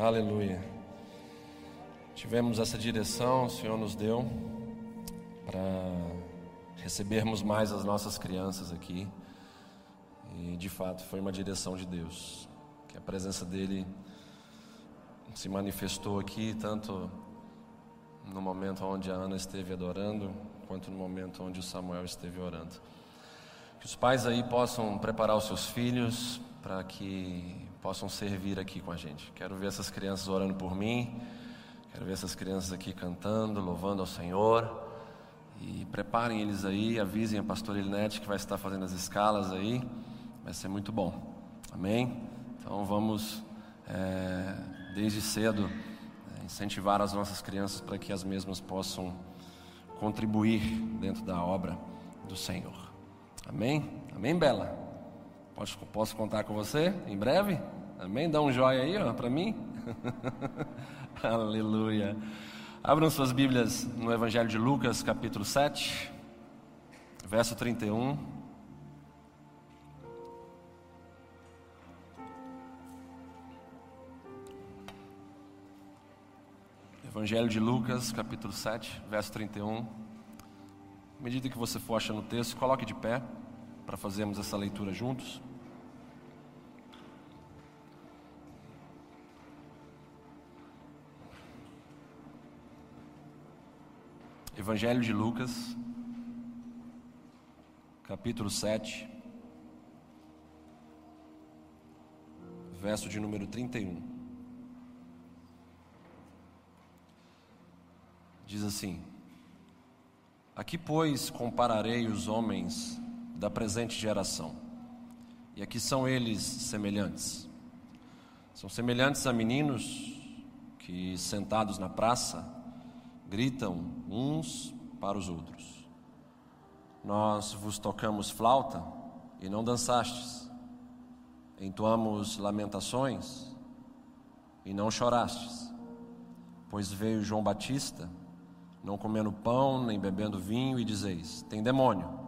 Aleluia. Tivemos essa direção, o Senhor nos deu para recebermos mais as nossas crianças aqui. E de fato foi uma direção de Deus, que a presença dele se manifestou aqui tanto no momento onde a Ana esteve adorando, quanto no momento onde o Samuel esteve orando. Que os pais aí possam preparar os seus filhos para que possam servir aqui com a gente. Quero ver essas crianças orando por mim, quero ver essas crianças aqui cantando, louvando ao Senhor. E preparem eles aí, avisem a pastora Elinete que vai estar fazendo as escalas aí, vai ser muito bom. Amém? Então vamos, é, desde cedo, é, incentivar as nossas crianças para que as mesmas possam contribuir dentro da obra do Senhor. Amém? Amém, Bela? Posso, posso contar com você em breve? Amém? Dá um joia aí para mim. Aleluia. Abram suas Bíblias no Evangelho de Lucas, capítulo 7, verso 31. Evangelho de Lucas, capítulo 7, verso 31. À medida que você for achando o texto, coloque de pé para fazermos essa leitura juntos. Evangelho de Lucas, capítulo 7, verso de número 31. Diz assim: Aqui, pois, compararei os homens da presente geração, e aqui são eles semelhantes. São semelhantes a meninos que, sentados na praça, gritam uns para os outros. Nós vos tocamos flauta e não dançastes, entoamos lamentações e não chorastes, pois veio João Batista, não comendo pão nem bebendo vinho, e dizeis: tem demônio.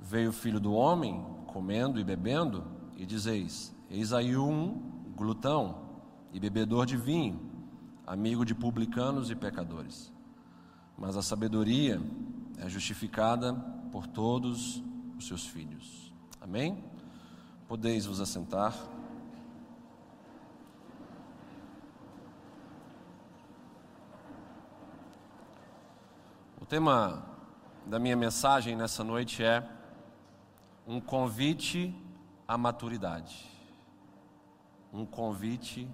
Veio o filho do homem, comendo e bebendo, e dizeis: eis aí um glutão e bebedor de vinho amigo de publicanos e pecadores. Mas a sabedoria é justificada por todos os seus filhos. Amém? Podeis vos assentar. O tema da minha mensagem nessa noite é um convite à maturidade. Um convite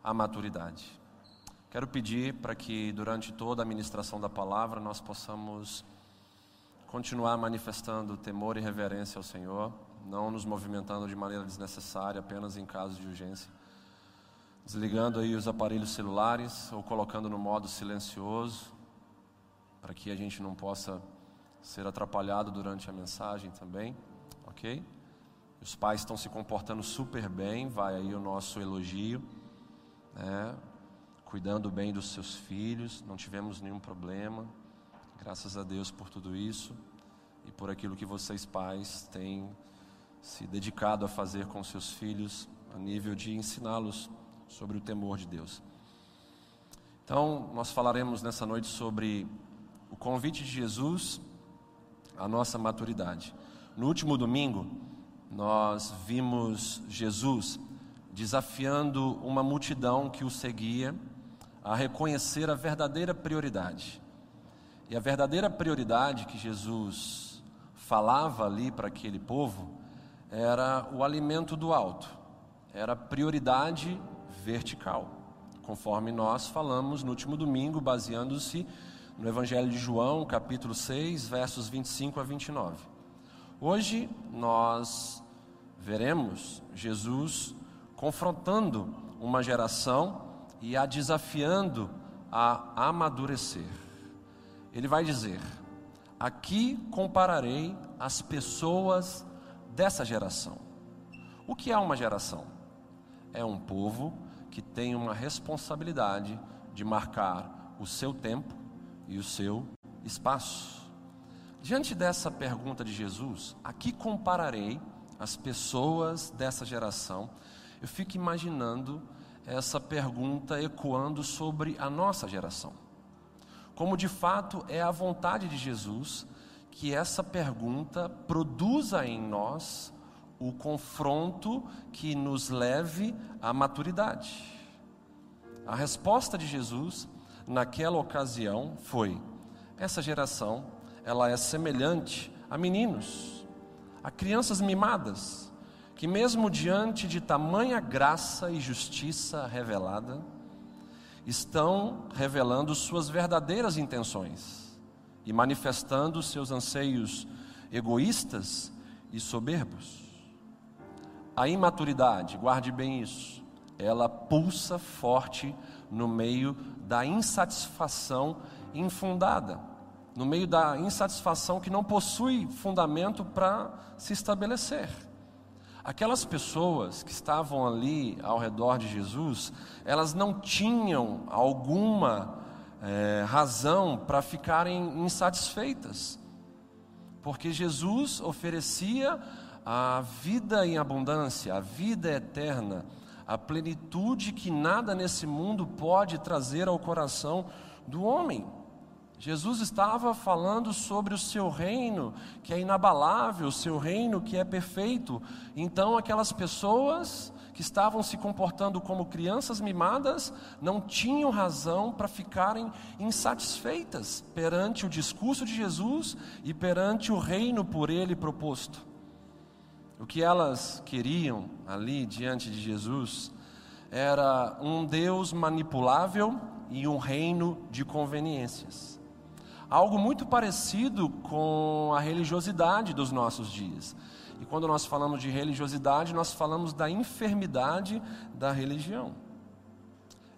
à maturidade. Quero pedir para que durante toda a ministração da palavra nós possamos continuar manifestando temor e reverência ao Senhor, não nos movimentando de maneira desnecessária, apenas em casos de urgência. Desligando aí os aparelhos celulares ou colocando no modo silencioso, para que a gente não possa ser atrapalhado durante a mensagem também, ok? Os pais estão se comportando super bem, vai aí o nosso elogio, né? cuidando bem dos seus filhos, não tivemos nenhum problema. Graças a Deus por tudo isso e por aquilo que vocês pais têm se dedicado a fazer com seus filhos a nível de ensiná-los sobre o temor de Deus. Então, nós falaremos nessa noite sobre o convite de Jesus à nossa maturidade. No último domingo, nós vimos Jesus desafiando uma multidão que o seguia a reconhecer a verdadeira prioridade. E a verdadeira prioridade que Jesus falava ali para aquele povo era o alimento do alto, era prioridade vertical, conforme nós falamos no último domingo, baseando-se no Evangelho de João, capítulo 6, versos 25 a 29. Hoje nós veremos Jesus confrontando uma geração e a desafiando a amadurecer. Ele vai dizer: Aqui compararei as pessoas dessa geração. O que é uma geração? É um povo que tem uma responsabilidade de marcar o seu tempo e o seu espaço. Diante dessa pergunta de Jesus, aqui compararei as pessoas dessa geração, eu fico imaginando essa pergunta ecoando sobre a nossa geração. Como de fato é a vontade de Jesus que essa pergunta produza em nós o confronto que nos leve à maturidade. A resposta de Jesus naquela ocasião foi: essa geração, ela é semelhante a meninos, a crianças mimadas, que mesmo diante de tamanha graça e justiça revelada, estão revelando suas verdadeiras intenções e manifestando seus anseios egoístas e soberbos. A imaturidade, guarde bem isso, ela pulsa forte no meio da insatisfação infundada, no meio da insatisfação que não possui fundamento para se estabelecer. Aquelas pessoas que estavam ali ao redor de Jesus, elas não tinham alguma é, razão para ficarem insatisfeitas, porque Jesus oferecia a vida em abundância, a vida eterna a plenitude que nada nesse mundo pode trazer ao coração do homem. Jesus estava falando sobre o seu reino, que é inabalável, o seu reino que é perfeito. Então, aquelas pessoas que estavam se comportando como crianças mimadas não tinham razão para ficarem insatisfeitas perante o discurso de Jesus e perante o reino por ele proposto. O que elas queriam ali diante de Jesus era um Deus manipulável e um reino de conveniências. Algo muito parecido com a religiosidade dos nossos dias. E quando nós falamos de religiosidade, nós falamos da enfermidade da religião.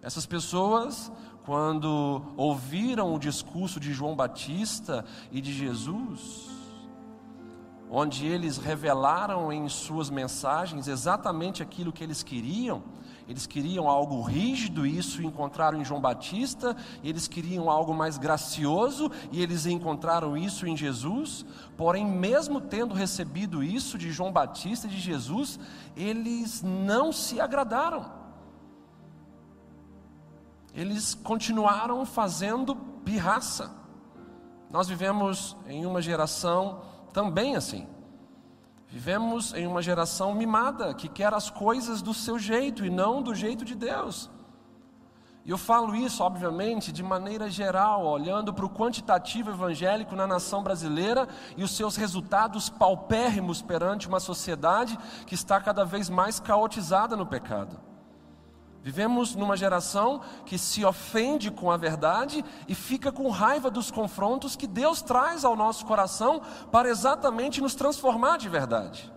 Essas pessoas, quando ouviram o discurso de João Batista e de Jesus, onde eles revelaram em suas mensagens exatamente aquilo que eles queriam. Eles queriam algo rígido, e isso encontraram em João Batista, eles queriam algo mais gracioso, e eles encontraram isso em Jesus. Porém, mesmo tendo recebido isso de João Batista e de Jesus, eles não se agradaram. Eles continuaram fazendo pirraça. Nós vivemos em uma geração também assim. Vivemos em uma geração mimada que quer as coisas do seu jeito e não do jeito de Deus. E eu falo isso, obviamente, de maneira geral, olhando para o quantitativo evangélico na nação brasileira e os seus resultados paupérrimos perante uma sociedade que está cada vez mais caotizada no pecado. Vivemos numa geração que se ofende com a verdade e fica com raiva dos confrontos que Deus traz ao nosso coração para exatamente nos transformar de verdade.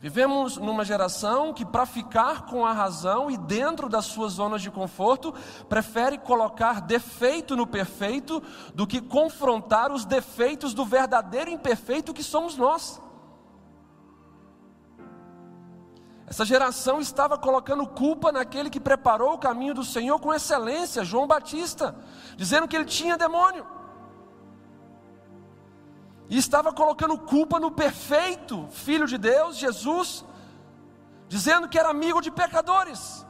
Vivemos numa geração que, para ficar com a razão e dentro das suas zonas de conforto, prefere colocar defeito no perfeito do que confrontar os defeitos do verdadeiro imperfeito que somos nós. Essa geração estava colocando culpa naquele que preparou o caminho do Senhor com excelência, João Batista, dizendo que ele tinha demônio. E estava colocando culpa no perfeito Filho de Deus, Jesus, dizendo que era amigo de pecadores,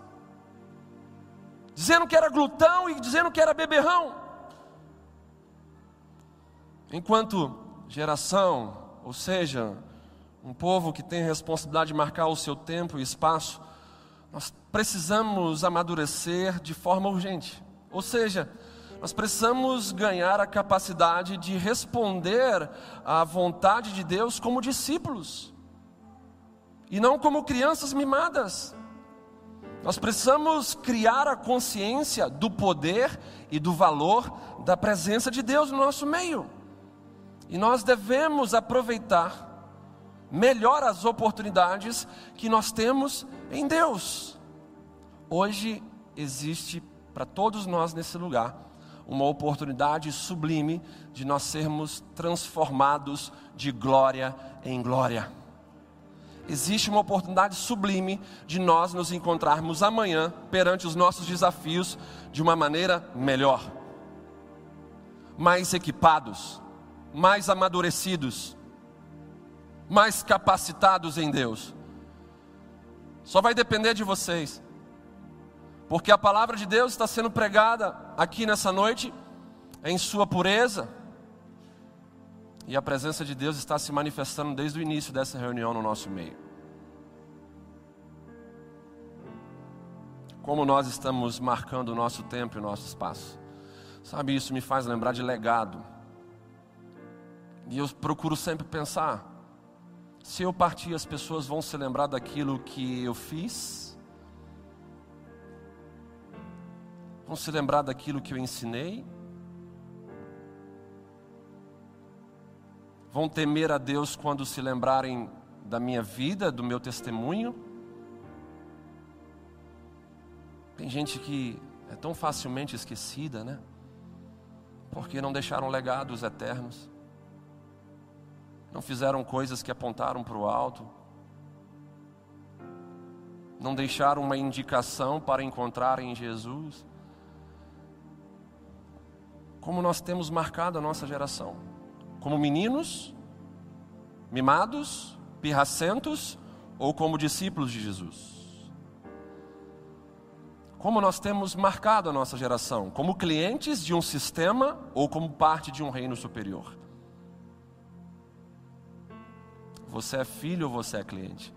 dizendo que era glutão e dizendo que era beberrão. Enquanto geração, ou seja, um povo que tem a responsabilidade de marcar o seu tempo e espaço, nós precisamos amadurecer de forma urgente. Ou seja, nós precisamos ganhar a capacidade de responder à vontade de Deus como discípulos, e não como crianças mimadas. Nós precisamos criar a consciência do poder e do valor da presença de Deus no nosso meio. E nós devemos aproveitar melhor as oportunidades que nós temos em Deus. Hoje existe para todos nós nesse lugar uma oportunidade sublime de nós sermos transformados de glória em glória. Existe uma oportunidade sublime de nós nos encontrarmos amanhã perante os nossos desafios de uma maneira melhor, mais equipados, mais amadurecidos, mais capacitados em Deus. Só vai depender de vocês porque a palavra de Deus está sendo pregada aqui nessa noite em sua pureza. E a presença de Deus está se manifestando desde o início dessa reunião no nosso meio. Como nós estamos marcando o nosso tempo e o nosso espaço. Sabe, isso me faz lembrar de legado. E eu procuro sempre pensar: se eu partir, as pessoas vão se lembrar daquilo que eu fiz Vão se lembrar daquilo que eu ensinei? Vão temer a Deus quando se lembrarem da minha vida, do meu testemunho? Tem gente que é tão facilmente esquecida, né? Porque não deixaram legados eternos, não fizeram coisas que apontaram para o alto, não deixaram uma indicação para encontrar em Jesus como nós temos marcado a nossa geração. Como meninos, mimados, pirracentos ou como discípulos de Jesus. Como nós temos marcado a nossa geração? Como clientes de um sistema ou como parte de um reino superior? Você é filho ou você é cliente?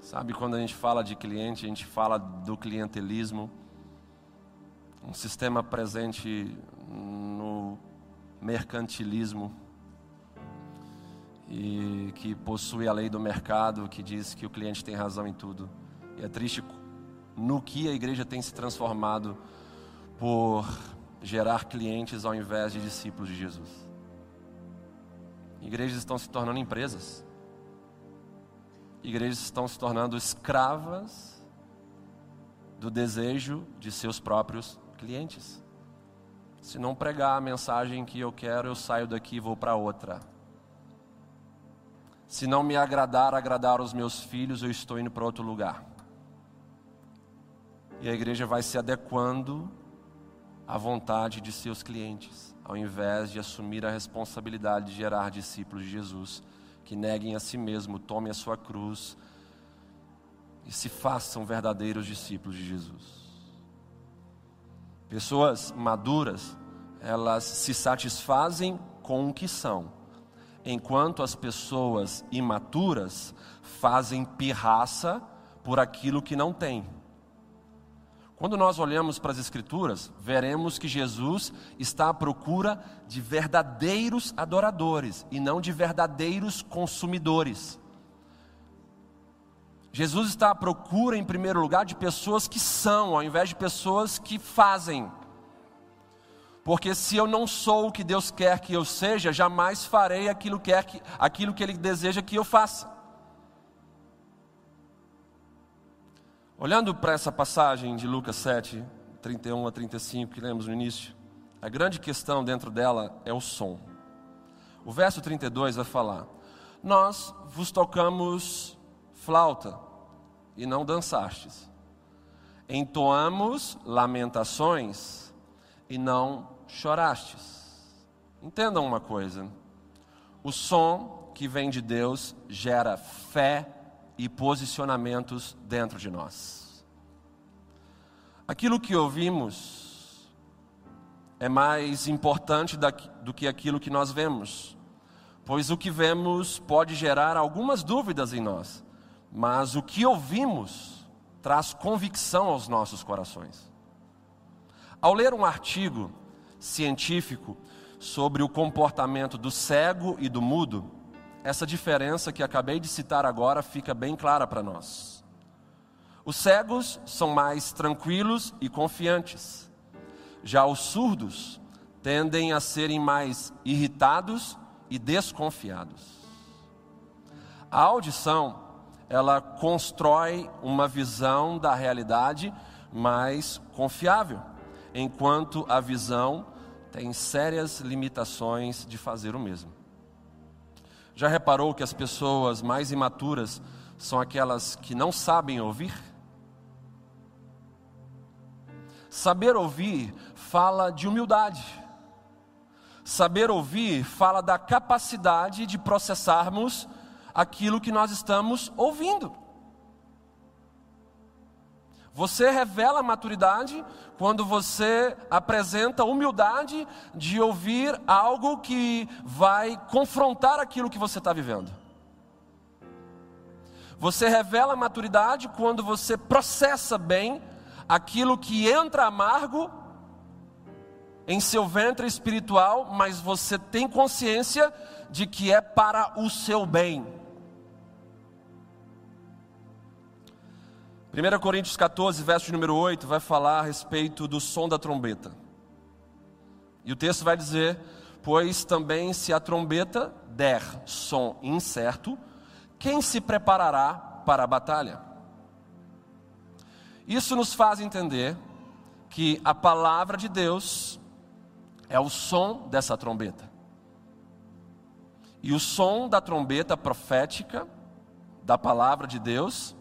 Sabe, quando a gente fala de cliente, a gente fala do clientelismo um sistema presente no mercantilismo e que possui a lei do mercado que diz que o cliente tem razão em tudo. E é triste no que a igreja tem se transformado por gerar clientes ao invés de discípulos de Jesus. Igrejas estão se tornando empresas. Igrejas estão se tornando escravas do desejo de seus próprios clientes. Se não pregar a mensagem que eu quero, eu saio daqui e vou para outra. Se não me agradar, agradar os meus filhos, eu estou indo para outro lugar. E a igreja vai se adequando à vontade de seus clientes, ao invés de assumir a responsabilidade de gerar discípulos de Jesus, que neguem a si mesmo, tomem a sua cruz e se façam verdadeiros discípulos de Jesus. Pessoas maduras, elas se satisfazem com o que são, enquanto as pessoas imaturas fazem pirraça por aquilo que não têm. Quando nós olhamos para as Escrituras, veremos que Jesus está à procura de verdadeiros adoradores e não de verdadeiros consumidores. Jesus está à procura, em primeiro lugar, de pessoas que são, ao invés de pessoas que fazem. Porque se eu não sou o que Deus quer que eu seja, jamais farei aquilo, que, aquilo que Ele deseja que eu faça. Olhando para essa passagem de Lucas 7, 31 a 35, que lemos no início, a grande questão dentro dela é o som. O verso 32 vai falar: Nós vos tocamos flauta e não dançastes. Entoamos lamentações e não chorastes. Entendam uma coisa: o som que vem de Deus gera fé e posicionamentos dentro de nós. Aquilo que ouvimos é mais importante do que aquilo que nós vemos, pois o que vemos pode gerar algumas dúvidas em nós mas o que ouvimos traz convicção aos nossos corações. Ao ler um artigo científico sobre o comportamento do cego e do mudo, essa diferença que acabei de citar agora fica bem clara para nós. Os cegos são mais tranquilos e confiantes, já os surdos tendem a serem mais irritados e desconfiados. A audição ela constrói uma visão da realidade mais confiável, enquanto a visão tem sérias limitações de fazer o mesmo. Já reparou que as pessoas mais imaturas são aquelas que não sabem ouvir? Saber ouvir fala de humildade. Saber ouvir fala da capacidade de processarmos aquilo que nós estamos ouvindo. Você revela maturidade quando você apresenta humildade de ouvir algo que vai confrontar aquilo que você está vivendo. Você revela maturidade quando você processa bem aquilo que entra amargo em seu ventre espiritual, mas você tem consciência de que é para o seu bem. 1 Coríntios 14, verso número 8, vai falar a respeito do som da trombeta. E o texto vai dizer: Pois também se a trombeta der som incerto, quem se preparará para a batalha? Isso nos faz entender que a palavra de Deus é o som dessa trombeta. E o som da trombeta profética, da palavra de Deus,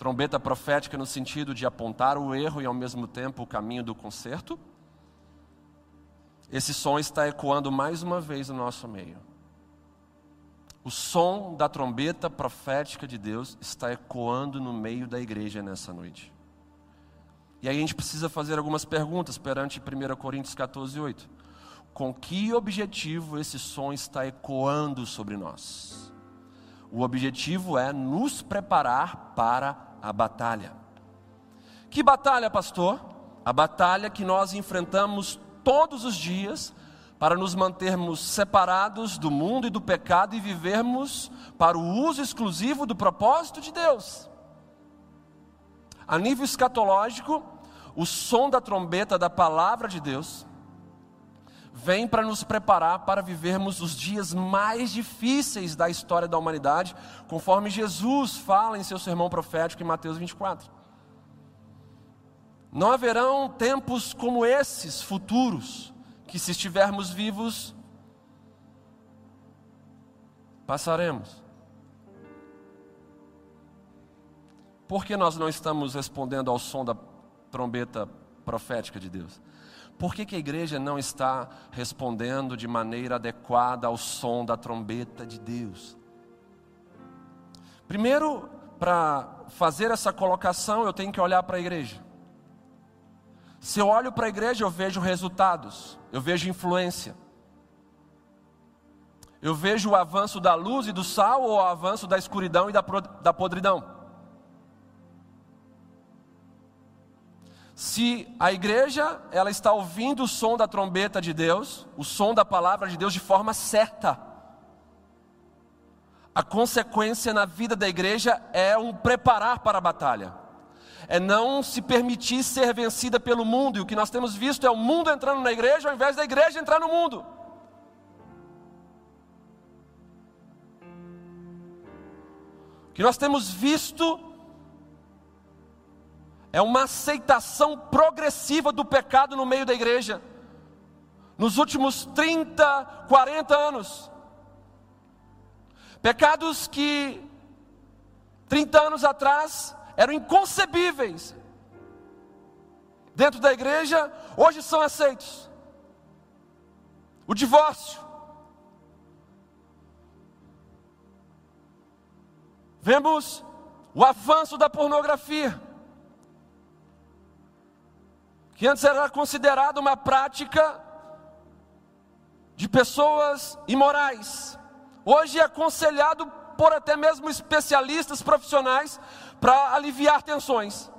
Trombeta profética no sentido de apontar o erro e ao mesmo tempo o caminho do conserto. Esse som está ecoando mais uma vez no nosso meio. O som da trombeta profética de Deus está ecoando no meio da igreja nessa noite. E aí a gente precisa fazer algumas perguntas perante 1 Coríntios 14, 8. Com que objetivo esse som está ecoando sobre nós? O objetivo é nos preparar para a batalha. Que batalha, pastor? A batalha que nós enfrentamos todos os dias para nos mantermos separados do mundo e do pecado e vivermos para o uso exclusivo do propósito de Deus. A nível escatológico, o som da trombeta da palavra de Deus vem para nos preparar para vivermos os dias mais difíceis da história da humanidade, conforme Jesus fala em seu sermão profético em Mateus 24. Não haverão tempos como esses futuros, que se estivermos vivos, passaremos. Por que nós não estamos respondendo ao som da trombeta profética de Deus? Por que, que a igreja não está respondendo de maneira adequada ao som da trombeta de Deus? Primeiro, para fazer essa colocação, eu tenho que olhar para a igreja. Se eu olho para a igreja, eu vejo resultados, eu vejo influência. Eu vejo o avanço da luz e do sal ou o avanço da escuridão e da, da podridão. Se a igreja ela está ouvindo o som da trombeta de Deus, o som da palavra de Deus de forma certa, a consequência na vida da igreja é um preparar para a batalha, é não se permitir ser vencida pelo mundo, e o que nós temos visto é o mundo entrando na igreja ao invés da igreja entrar no mundo. O que nós temos visto é uma aceitação progressiva do pecado no meio da igreja. Nos últimos 30, 40 anos. Pecados que 30 anos atrás eram inconcebíveis dentro da igreja, hoje são aceitos. O divórcio. Vemos o avanço da pornografia que antes era considerado uma prática de pessoas imorais, hoje é aconselhado por até mesmo especialistas profissionais para aliviar tensões.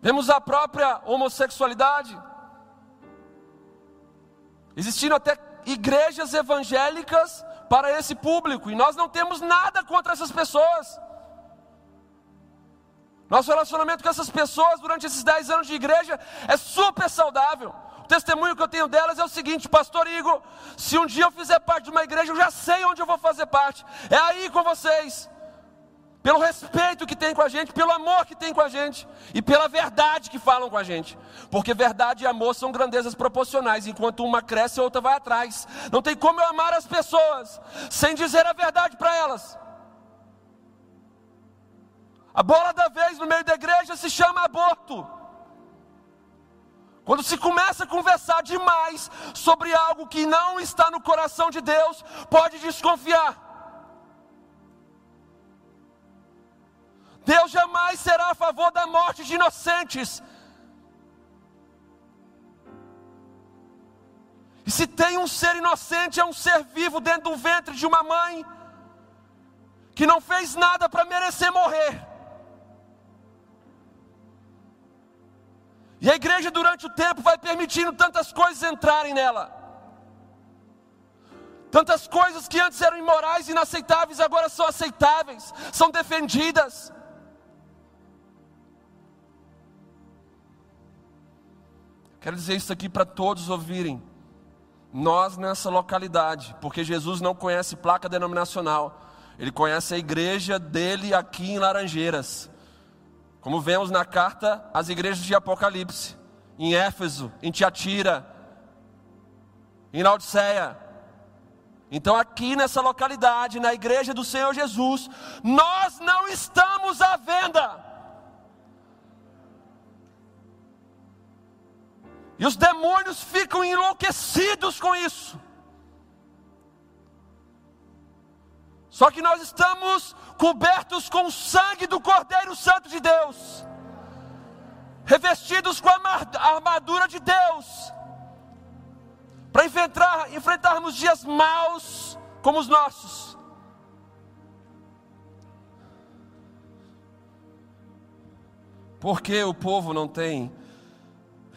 Vemos a própria homossexualidade, existindo até igrejas evangélicas para esse público, e nós não temos nada contra essas pessoas. Nosso relacionamento com essas pessoas durante esses 10 anos de igreja é super saudável. O testemunho que eu tenho delas é o seguinte, pastor Igor, se um dia eu fizer parte de uma igreja, eu já sei onde eu vou fazer parte. É aí com vocês. Pelo respeito que tem com a gente, pelo amor que tem com a gente e pela verdade que falam com a gente. Porque verdade e amor são grandezas proporcionais, enquanto uma cresce, a outra vai atrás. Não tem como eu amar as pessoas sem dizer a verdade para elas. A bola da vez no meio da igreja se chama aborto. Quando se começa a conversar demais sobre algo que não está no coração de Deus, pode desconfiar. Deus jamais será a favor da morte de inocentes. E se tem um ser inocente, é um ser vivo dentro do ventre de uma mãe, que não fez nada para merecer morrer. E a igreja, durante o tempo, vai permitindo tantas coisas entrarem nela. Tantas coisas que antes eram imorais e inaceitáveis, agora são aceitáveis, são defendidas. Quero dizer isso aqui para todos ouvirem. Nós nessa localidade, porque Jesus não conhece placa denominacional, ele conhece a igreja dele aqui em Laranjeiras. Como vemos na carta às igrejas de Apocalipse, em Éfeso, em Tiatira, em Laodiceia. Então, aqui nessa localidade, na igreja do Senhor Jesus, nós não estamos à venda. E os demônios ficam enlouquecidos com isso. Só que nós estamos cobertos com o sangue do Cordeiro Santo de Deus, revestidos com a armadura de Deus, para enfrentar, enfrentarmos dias maus como os nossos. Porque o povo não tem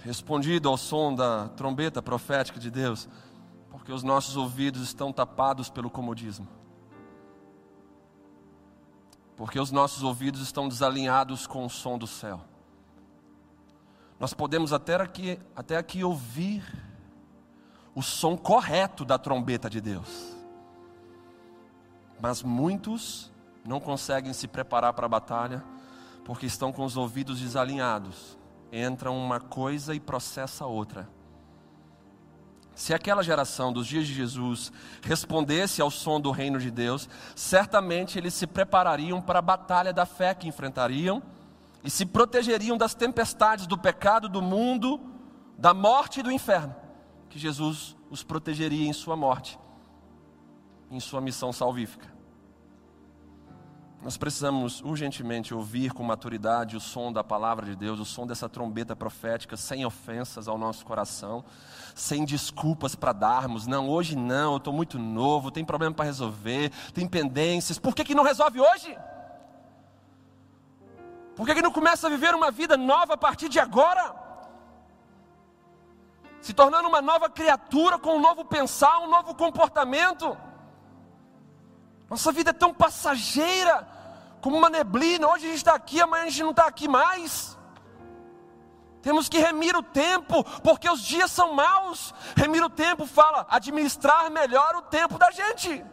respondido ao som da trombeta profética de Deus? Porque os nossos ouvidos estão tapados pelo comodismo porque os nossos ouvidos estão desalinhados com o som do céu. Nós podemos até aqui, até aqui ouvir o som correto da trombeta de Deus, mas muitos não conseguem se preparar para a batalha porque estão com os ouvidos desalinhados. Entra uma coisa e processa outra. Se aquela geração dos dias de Jesus respondesse ao som do reino de Deus, certamente eles se preparariam para a batalha da fé que enfrentariam e se protegeriam das tempestades do pecado, do mundo, da morte e do inferno, que Jesus os protegeria em sua morte, em sua missão salvífica. Nós precisamos urgentemente ouvir com maturidade o som da palavra de Deus, o som dessa trombeta profética, sem ofensas ao nosso coração, sem desculpas para darmos. Não, hoje não, eu estou muito novo, tem problema para resolver, tem pendências. Por que, que não resolve hoje? Por que, que não começa a viver uma vida nova a partir de agora? Se tornando uma nova criatura com um novo pensar, um novo comportamento. Nossa vida é tão passageira, como uma neblina. Hoje a gente está aqui, amanhã a gente não está aqui mais. Temos que remir o tempo, porque os dias são maus. Remir o tempo fala administrar melhor o tempo da gente.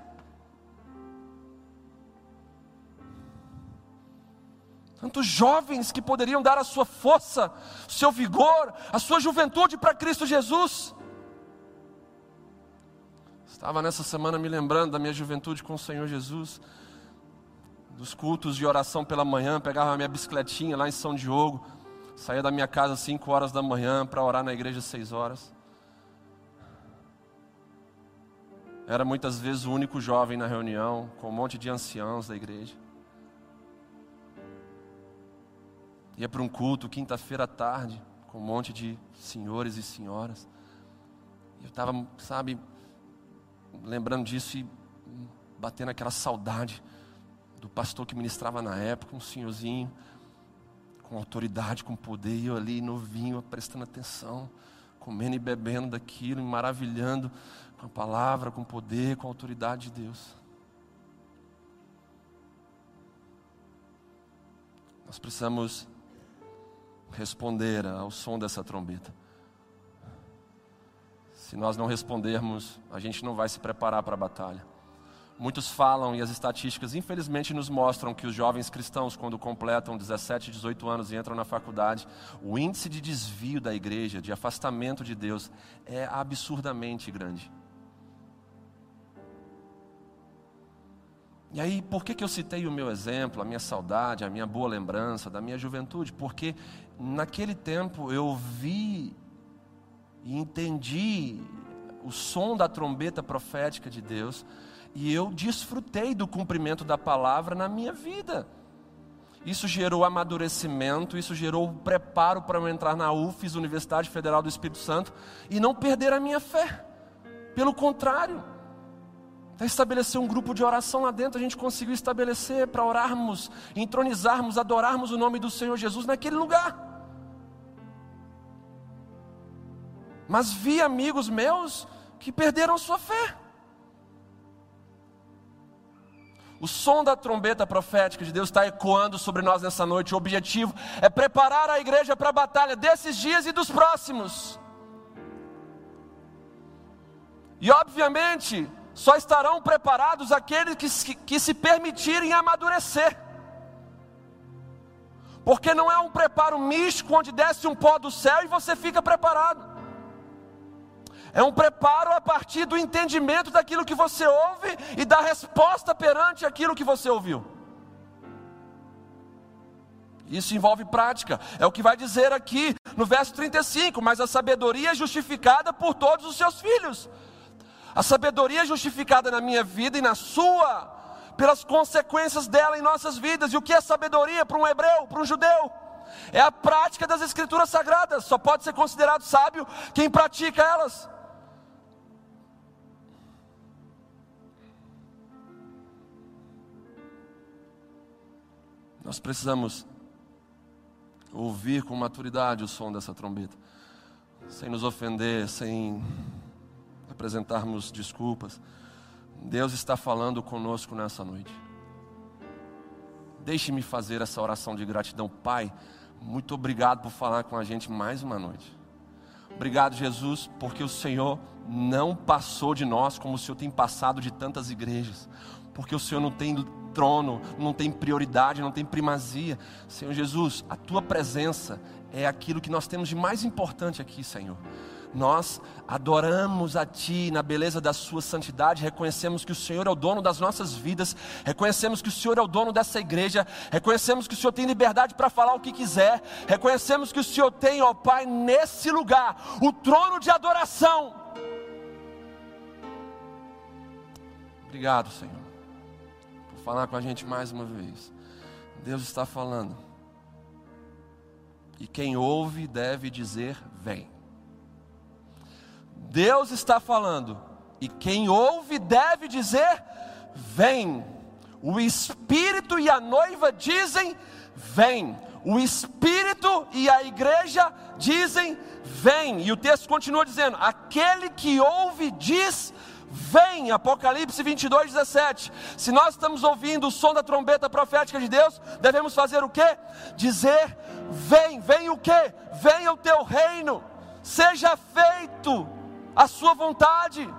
Tantos jovens que poderiam dar a sua força, o seu vigor, a sua juventude para Cristo Jesus. Estava nessa semana me lembrando da minha juventude com o Senhor Jesus, dos cultos de oração pela manhã, pegava a minha bicicletinha lá em São Diogo, saía da minha casa às 5 horas da manhã para orar na igreja às 6 horas. Era muitas vezes o único jovem na reunião, com um monte de anciãos da igreja. Ia para um culto quinta-feira à tarde, com um monte de senhores e senhoras. Eu estava, sabe, lembrando disso e batendo aquela saudade do pastor que ministrava na época, um senhorzinho com autoridade, com poder, eu ali novinho, prestando atenção, comendo e bebendo daquilo, me maravilhando com a palavra, com o poder, com a autoridade de Deus. Nós precisamos responder ao som dessa trombeta. Se nós não respondermos, a gente não vai se preparar para a batalha. Muitos falam e as estatísticas, infelizmente, nos mostram que os jovens cristãos, quando completam 17, 18 anos e entram na faculdade, o índice de desvio da igreja, de afastamento de Deus, é absurdamente grande. E aí, por que, que eu citei o meu exemplo, a minha saudade, a minha boa lembrança da minha juventude? Porque naquele tempo eu vi e entendi o som da trombeta profética de Deus, e eu desfrutei do cumprimento da palavra na minha vida. Isso gerou amadurecimento, isso gerou preparo para eu entrar na UFES, Universidade Federal do Espírito Santo, e não perder a minha fé. Pelo contrário, para estabelecer um grupo de oração lá dentro, a gente conseguiu estabelecer para orarmos, entronizarmos, adorarmos o nome do Senhor Jesus naquele lugar. Mas vi amigos meus que perderam sua fé. O som da trombeta profética de Deus está ecoando sobre nós nessa noite. O objetivo é preparar a igreja para a batalha desses dias e dos próximos. E obviamente, só estarão preparados aqueles que, que se permitirem amadurecer. Porque não é um preparo místico onde desce um pó do céu e você fica preparado. É um preparo a partir do entendimento daquilo que você ouve e da resposta perante aquilo que você ouviu. Isso envolve prática, é o que vai dizer aqui no verso 35: Mas a sabedoria é justificada por todos os seus filhos. A sabedoria é justificada na minha vida e na sua, pelas consequências dela em nossas vidas. E o que é sabedoria para um hebreu, para um judeu? É a prática das escrituras sagradas. Só pode ser considerado sábio quem pratica elas. Nós precisamos ouvir com maturidade o som dessa trombeta, sem nos ofender, sem apresentarmos desculpas. Deus está falando conosco nessa noite. Deixe-me fazer essa oração de gratidão, Pai. Muito obrigado por falar com a gente mais uma noite. Obrigado, Jesus, porque o Senhor não passou de nós como o Senhor tem passado de tantas igrejas, porque o Senhor não tem trono, não tem prioridade, não tem primazia. Senhor Jesus, a tua presença é aquilo que nós temos de mais importante aqui, Senhor. Nós adoramos a Ti na beleza da Sua santidade, reconhecemos que o Senhor é o dono das nossas vidas, reconhecemos que o Senhor é o dono dessa igreja, reconhecemos que o Senhor tem liberdade para falar o que quiser, reconhecemos que o Senhor tem, ó Pai, nesse lugar, o trono de adoração. Obrigado, Senhor falar com a gente mais uma vez. Deus está falando. E quem ouve deve dizer: Vem. Deus está falando. E quem ouve deve dizer: Vem. O Espírito e a noiva dizem: Vem. O Espírito e a igreja dizem: Vem. E o texto continua dizendo: Aquele que ouve diz: Vem, Apocalipse 22, 17. Se nós estamos ouvindo o som da trombeta profética de Deus, devemos fazer o que? Dizer: Vem, vem o que? Venha o teu reino, seja feito a sua vontade,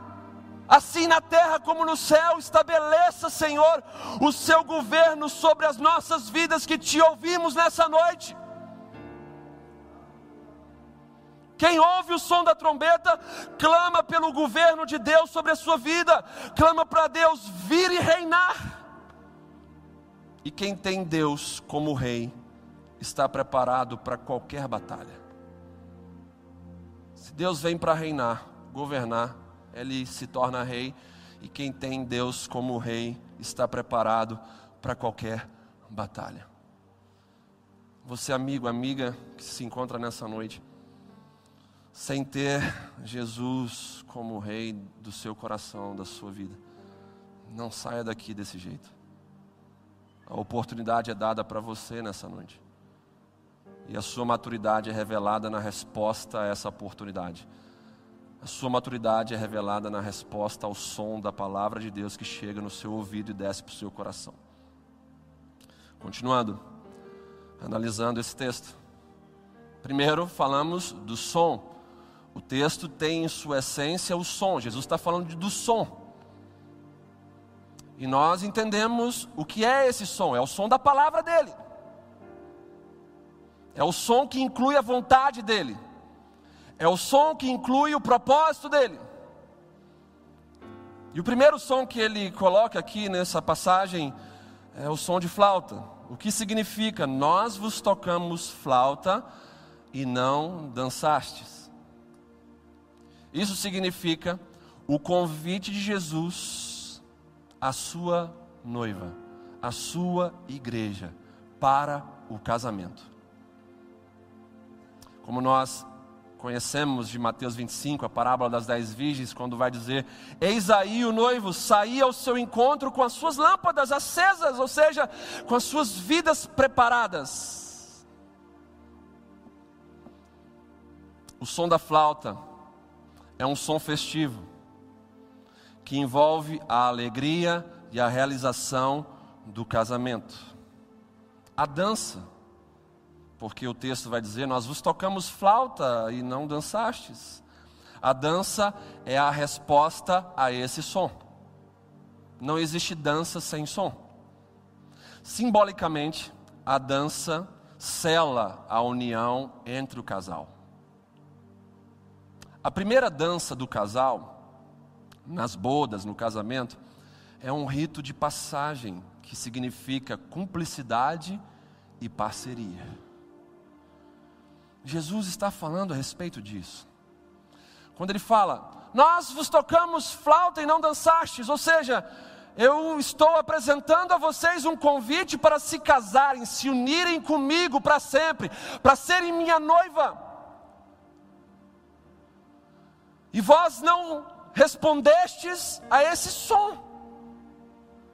assim na terra como no céu. Estabeleça, Senhor, o seu governo sobre as nossas vidas que te ouvimos nessa noite. Quem ouve o som da trombeta, clama pelo governo de Deus sobre a sua vida, clama para Deus vir e reinar. E quem tem Deus como rei, está preparado para qualquer batalha. Se Deus vem para reinar, governar, ele se torna rei, e quem tem Deus como rei, está preparado para qualquer batalha. Você, amigo, amiga, que se encontra nessa noite, sem ter Jesus como rei do seu coração, da sua vida. Não saia daqui desse jeito. A oportunidade é dada para você nessa noite. E a sua maturidade é revelada na resposta a essa oportunidade. A sua maturidade é revelada na resposta ao som da palavra de Deus que chega no seu ouvido e desce para o seu coração. Continuando, analisando esse texto. Primeiro, falamos do som o texto tem em sua essência o som. Jesus está falando do som. E nós entendemos o que é esse som: é o som da palavra dele, é o som que inclui a vontade dele, é o som que inclui o propósito dele. E o primeiro som que ele coloca aqui nessa passagem é o som de flauta. O que significa? Nós vos tocamos flauta e não dançastes. Isso significa o convite de Jesus à sua noiva, à sua igreja. para o casamento. Como nós conhecemos de Mateus 25, a parábola das dez virgens, quando vai dizer: Eis aí o noivo saía ao seu encontro com as suas lâmpadas acesas, ou seja, com as suas vidas preparadas. O som da flauta é um som festivo, que envolve a alegria e a realização do casamento. A dança porque o texto vai dizer: Nós vos tocamos flauta e não dançastes. A dança é a resposta a esse som. Não existe dança sem som. Simbolicamente, a dança cela a união entre o casal. A primeira dança do casal, nas bodas, no casamento, é um rito de passagem que significa cumplicidade e parceria. Jesus está falando a respeito disso. Quando ele fala, nós vos tocamos flauta e não dançastes, ou seja, eu estou apresentando a vocês um convite para se casarem, se unirem comigo para sempre, para serem minha noiva. E vós não respondestes a esse som,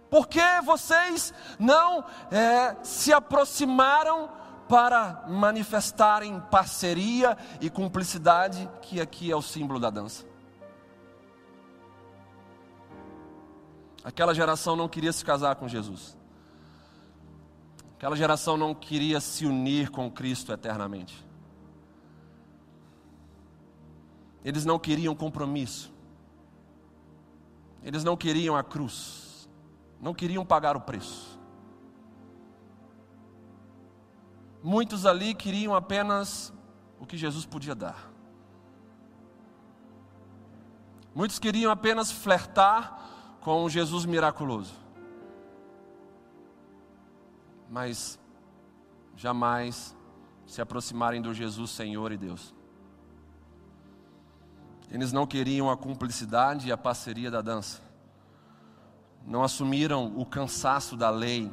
porque vocês não é, se aproximaram para manifestarem parceria e cumplicidade, que aqui é o símbolo da dança. Aquela geração não queria se casar com Jesus. Aquela geração não queria se unir com Cristo eternamente. Eles não queriam compromisso. Eles não queriam a cruz. Não queriam pagar o preço. Muitos ali queriam apenas o que Jesus podia dar. Muitos queriam apenas flertar com o Jesus miraculoso. Mas jamais se aproximarem do Jesus Senhor e Deus. Eles não queriam a cumplicidade e a parceria da dança. Não assumiram o cansaço da lei.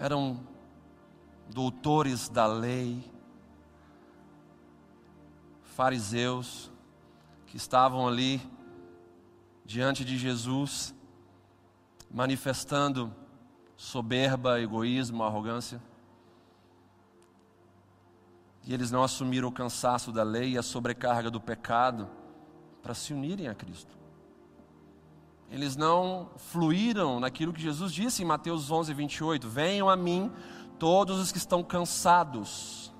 Eram doutores da lei, fariseus, que estavam ali diante de Jesus, manifestando soberba, egoísmo, arrogância. E eles não assumiram o cansaço da lei e a sobrecarga do pecado para se unirem a Cristo. Eles não fluíram naquilo que Jesus disse em Mateus 11, 28. Venham a mim todos os que estão cansados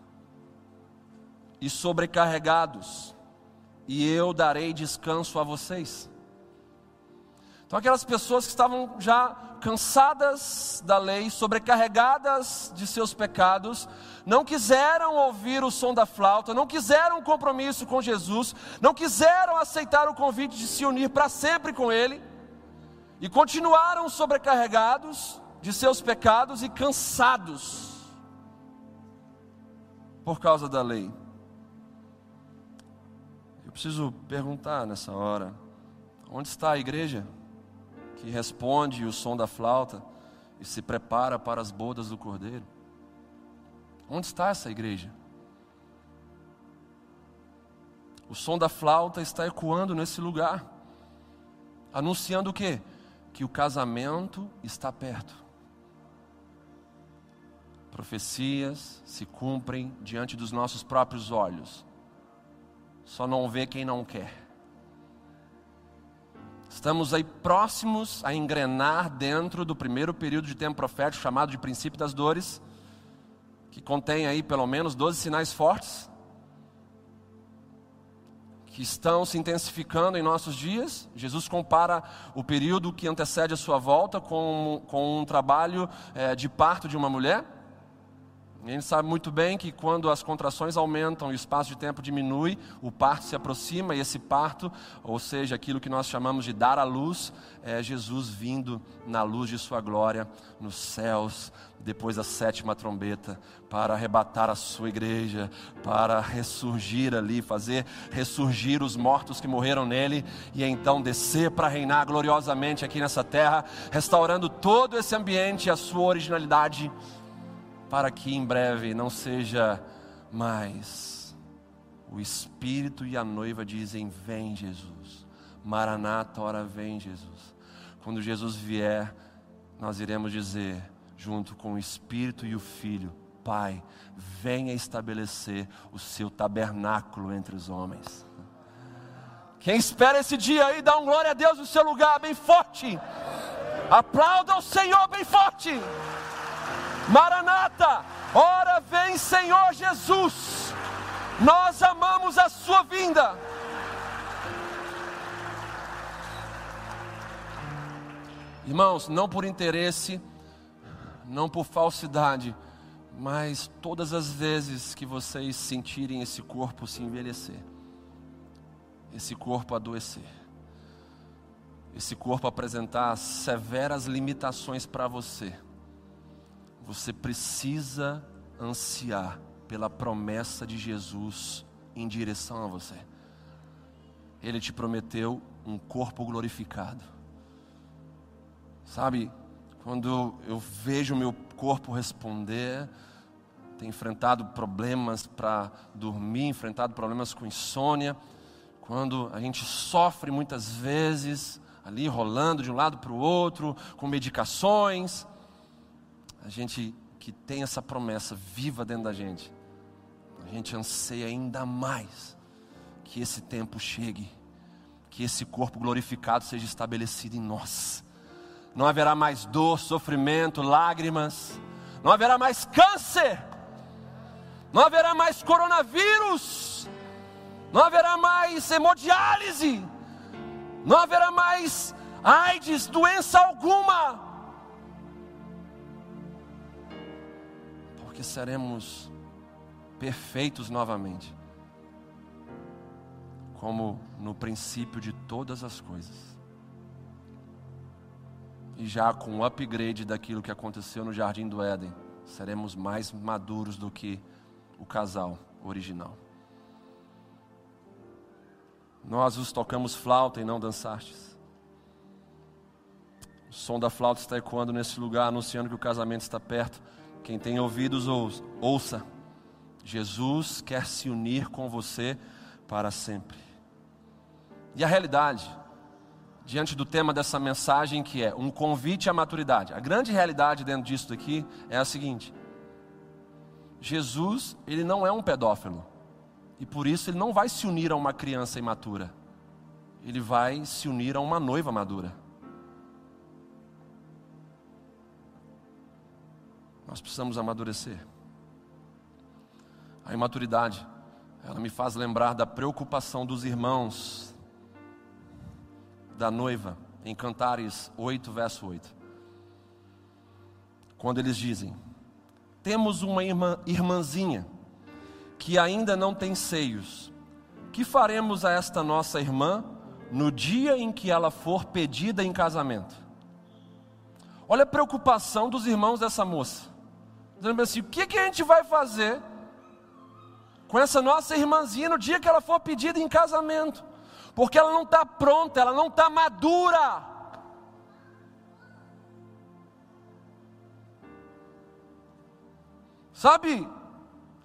e sobrecarregados, e eu darei descanso a vocês. Então, aquelas pessoas que estavam já cansadas da lei, sobrecarregadas de seus pecados, não quiseram ouvir o som da flauta, não quiseram um compromisso com Jesus, não quiseram aceitar o convite de se unir para sempre com Ele, e continuaram sobrecarregados, de seus pecados e cansados por causa da lei. Eu preciso perguntar nessa hora: onde está a igreja que responde o som da flauta e se prepara para as bodas do cordeiro? Onde está essa igreja? O som da flauta está ecoando nesse lugar, anunciando o quê? Que o casamento está perto. Profecias se cumprem diante dos nossos próprios olhos. Só não vê quem não quer. Estamos aí próximos a engrenar dentro do primeiro período de tempo profético chamado de princípio das dores, que contém aí pelo menos 12 sinais fortes que estão se intensificando em nossos dias. Jesus compara o período que antecede a sua volta com, com um trabalho é, de parto de uma mulher A gente sabe muito bem que quando as contrações aumentam e o espaço de tempo diminui, o parto se aproxima e esse parto, ou seja, aquilo que nós chamamos de dar à luz, é Jesus vindo na luz de sua glória nos céus, depois da sétima trombeta, para arrebatar a sua igreja, para ressurgir ali, fazer ressurgir os mortos que morreram nele e então descer para reinar gloriosamente aqui nessa terra, restaurando todo esse ambiente e a sua originalidade para que em breve não seja mais o Espírito e a noiva dizem: Vem, Jesus. Maranata, hora vem, Jesus. Quando Jesus vier, nós iremos dizer, junto com o Espírito e o Filho: Pai, venha estabelecer o seu tabernáculo entre os homens. Quem espera esse dia aí, dá um glória a Deus no seu lugar, bem forte. Aplauda o Senhor bem forte. Maranata, ora vem Senhor Jesus, nós amamos a Sua vinda. Irmãos, não por interesse, não por falsidade, mas todas as vezes que vocês sentirem esse corpo se envelhecer, esse corpo adoecer, esse corpo apresentar severas limitações para você, você precisa ansiar pela promessa de Jesus em direção a você. Ele te prometeu um corpo glorificado. Sabe, quando eu vejo meu corpo responder, tem enfrentado problemas para dormir, enfrentado problemas com insônia, quando a gente sofre muitas vezes, ali rolando de um lado para o outro, com medicações, a gente que tem essa promessa viva dentro da gente, a gente anseia ainda mais que esse tempo chegue, que esse corpo glorificado seja estabelecido em nós. Não haverá mais dor, sofrimento, lágrimas, não haverá mais câncer, não haverá mais coronavírus, não haverá mais hemodiálise, não haverá mais AIDS, doença alguma porque seremos perfeitos novamente, como no princípio de todas as coisas. E já com o upgrade daquilo que aconteceu no jardim do Éden, seremos mais maduros do que o casal original. Nós os tocamos flauta e não dançastes. O som da flauta está ecoando nesse lugar, anunciando que o casamento está perto. Quem tem ouvidos, ouça. Jesus quer se unir com você para sempre. E a realidade, diante do tema dessa mensagem, que é um convite à maturidade, a grande realidade dentro disso daqui é a seguinte: Jesus, ele não é um pedófilo, e por isso ele não vai se unir a uma criança imatura, ele vai se unir a uma noiva madura. Nós precisamos amadurecer. A imaturidade, ela me faz lembrar da preocupação dos irmãos da noiva em Cantares 8, verso 8. Quando eles dizem: Temos uma irmã, irmãzinha que ainda não tem seios. Que faremos a esta nossa irmã no dia em que ela for pedida em casamento? Olha a preocupação dos irmãos dessa moça dizendo assim: o que, que a gente vai fazer com essa nossa irmãzinha no dia que ela for pedida em casamento? Porque ela não está pronta, ela não está madura. Sabe,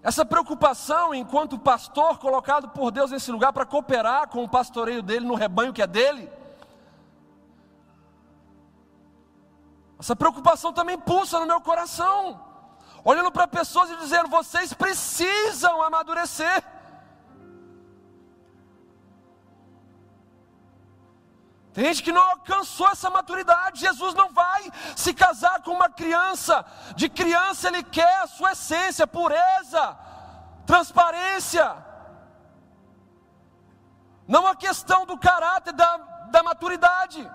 essa preocupação enquanto pastor colocado por Deus nesse lugar para cooperar com o pastoreio dele no rebanho que é dele. Essa preocupação também pulsa no meu coração olhando para pessoas e dizendo: vocês precisam amadurecer. Tem gente que não alcançou essa maturidade. Jesus não vai se casar com uma criança. De criança ele quer a sua essência, pureza, transparência. Não a questão do caráter, da, da maturidade.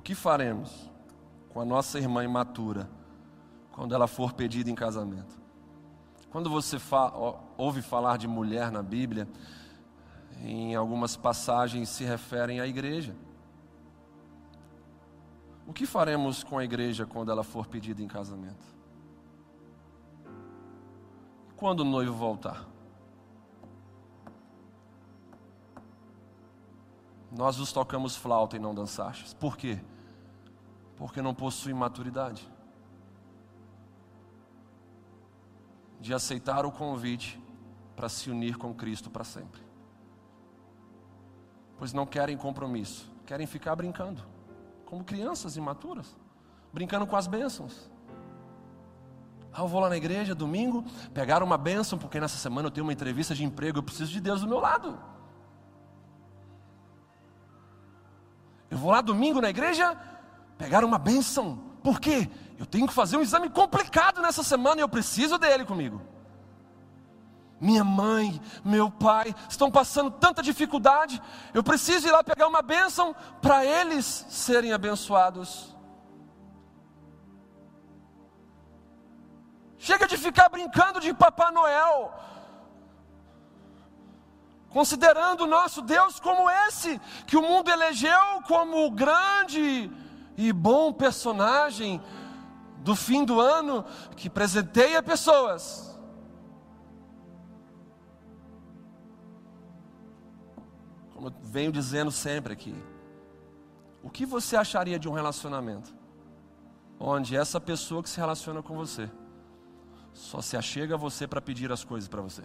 O que faremos com a nossa irmã imatura quando ela for pedida em casamento? Quando você fa ouve falar de mulher na Bíblia, em algumas passagens se referem à igreja. O que faremos com a igreja quando ela for pedida em casamento? Quando o noivo voltar? Nós nos tocamos flauta e não dançastes. Por quê? Porque não possui maturidade. De aceitar o convite para se unir com Cristo para sempre. Pois não querem compromisso, querem ficar brincando como crianças imaturas, brincando com as bênçãos. Ah, eu vou lá na igreja domingo, pegar uma bênção, porque nessa semana eu tenho uma entrevista de emprego, eu preciso de Deus do meu lado. Eu vou lá domingo na igreja, pegar uma bênção, por quê? Eu tenho que fazer um exame complicado nessa semana e eu preciso dele comigo. Minha mãe, meu pai estão passando tanta dificuldade. Eu preciso ir lá pegar uma bênção para eles serem abençoados. Chega de ficar brincando de Papai Noel, considerando o nosso Deus como esse, que o mundo elegeu como o grande e bom personagem do fim do ano, que presenteia pessoas como eu venho dizendo sempre aqui, o que você acharia de um relacionamento onde essa pessoa que se relaciona com você só se achega a você para pedir as coisas para você?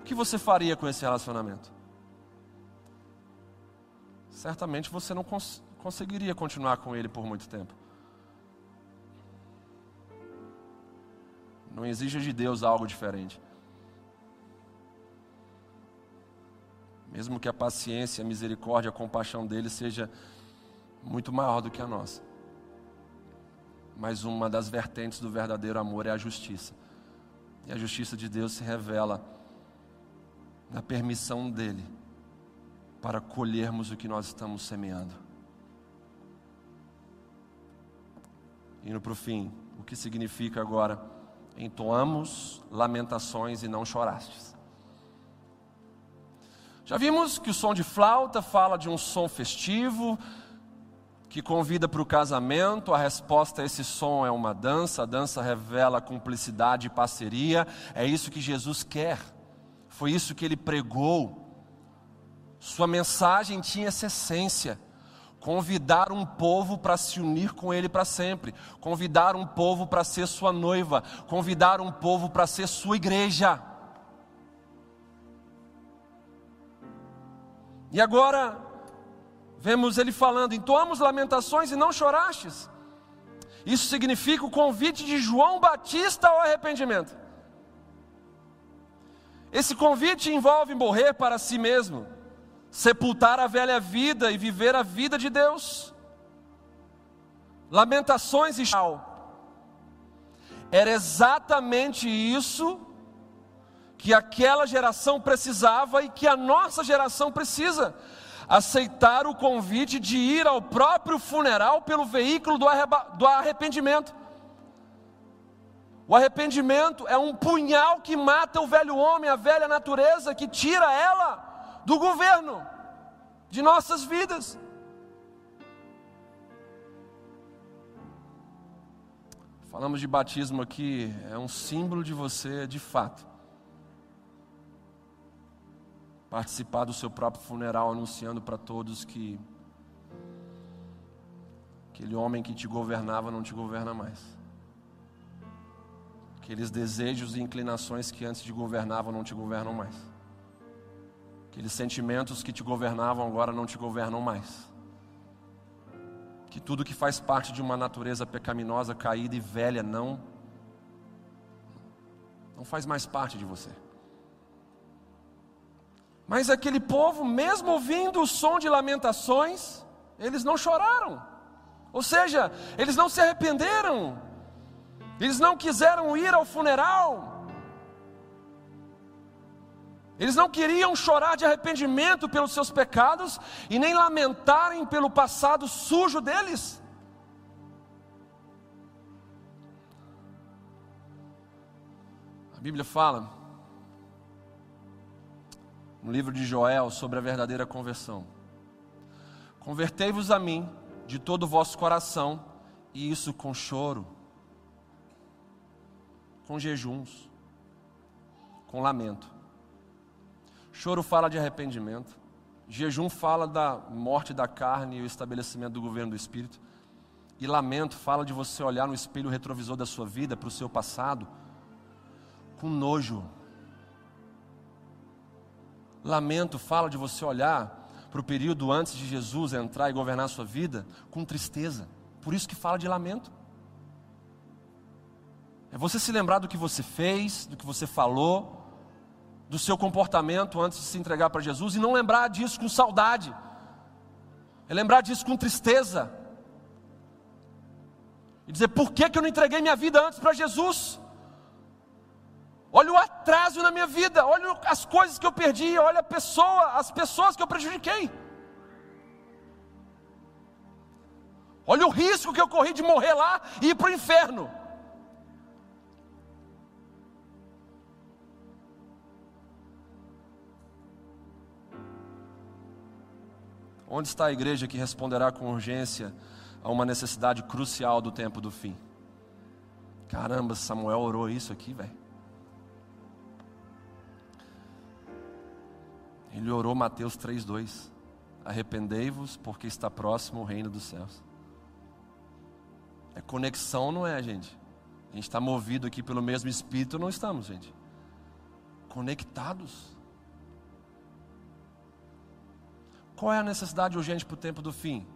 O que você faria com esse relacionamento? Certamente você não cons conseguiria continuar com ele por muito tempo. Não exija de Deus algo diferente. mesmo que a paciência, a misericórdia, a compaixão dele seja muito maior do que a nossa. Mas uma das vertentes do verdadeiro amor é a justiça. E a justiça de Deus se revela na permissão dele para colhermos o que nós estamos semeando. Indo para o fim, o que significa agora? Entoamos lamentações e não chorastes. Já vimos que o som de flauta fala de um som festivo, que convida para o casamento. A resposta a esse som é uma dança, a dança revela cumplicidade e parceria. É isso que Jesus quer, foi isso que ele pregou. Sua mensagem tinha essa essência convidar um povo para se unir com Ele para sempre, convidar um povo para ser sua noiva, convidar um povo para ser sua igreja. E agora, vemos ele falando: entoamos lamentações e não chorastes. Isso significa o convite de João Batista ao arrependimento. Esse convite envolve morrer para si mesmo, sepultar a velha vida e viver a vida de Deus. Lamentações e. Era exatamente isso que aquela geração precisava e que a nossa geração precisa. Aceitar o convite de ir ao próprio funeral pelo veículo do arrependimento. O arrependimento é um punhal que mata o velho homem, a velha natureza, que tira ela do governo de nossas vidas. Falamos de batismo aqui, é um símbolo de você de fato participar do seu próprio funeral, anunciando para todos que aquele homem que te governava não te governa mais. Aqueles desejos e inclinações que antes te governavam não te governam mais. Aqueles sentimentos que te governavam agora não te governam mais. Que tudo que faz parte de uma natureza pecaminosa, caída e velha não não faz mais parte de você. Mas aquele povo, mesmo ouvindo o som de lamentações, eles não choraram. Ou seja, eles não se arrependeram. Eles não quiseram ir ao funeral. Eles não queriam chorar de arrependimento pelos seus pecados e nem lamentarem pelo passado sujo deles. A Bíblia fala no livro de Joel sobre a verdadeira conversão. Convertei-vos a mim de todo o vosso coração, e isso com choro, com jejuns, com lamento. Choro fala de arrependimento, jejum fala da morte da carne e o estabelecimento do governo do Espírito, e lamento fala de você olhar no espelho retrovisor da sua vida, para o seu passado, com nojo. Lamento fala de você olhar para o período antes de Jesus entrar e governar a sua vida com tristeza. Por isso que fala de lamento. É você se lembrar do que você fez, do que você falou, do seu comportamento antes de se entregar para Jesus e não lembrar disso com saudade. É lembrar disso com tristeza. E dizer: por que, que eu não entreguei minha vida antes para Jesus? Olha o atraso na minha vida, olha as coisas que eu perdi, olha a pessoa, as pessoas que eu prejudiquei. Olha o risco que eu corri de morrer lá e ir para o inferno. Onde está a igreja que responderá com urgência a uma necessidade crucial do tempo do fim? Caramba, Samuel orou isso aqui, velho. Ele orou Mateus 3,2: Arrependei-vos, porque está próximo o reino dos céus. É conexão, não é, gente? A gente está movido aqui pelo mesmo Espírito, não estamos, gente? Conectados. Qual é a necessidade urgente para o tempo do fim?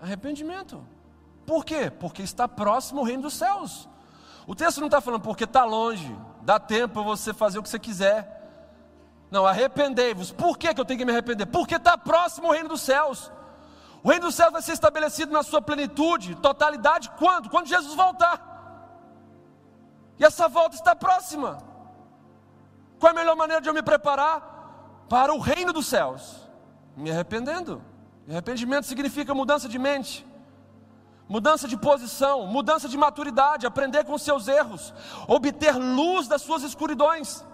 Arrependimento. Por quê? Porque está próximo o reino dos céus. O texto não está falando porque está longe, dá tempo para você fazer o que você quiser. Não, arrependei-vos. Por que, eu tenho que me arrepender? Porque está próximo o reino dos céus. O reino dos céus vai ser estabelecido na sua plenitude, totalidade, quando? Quando Jesus voltar. E essa volta está próxima. Qual é a melhor maneira de eu me preparar? Para o reino dos céus. Me arrependendo. Arrependimento significa mudança de mente, mudança de posição, mudança de maturidade, aprender com seus erros, obter luz das suas escuridões.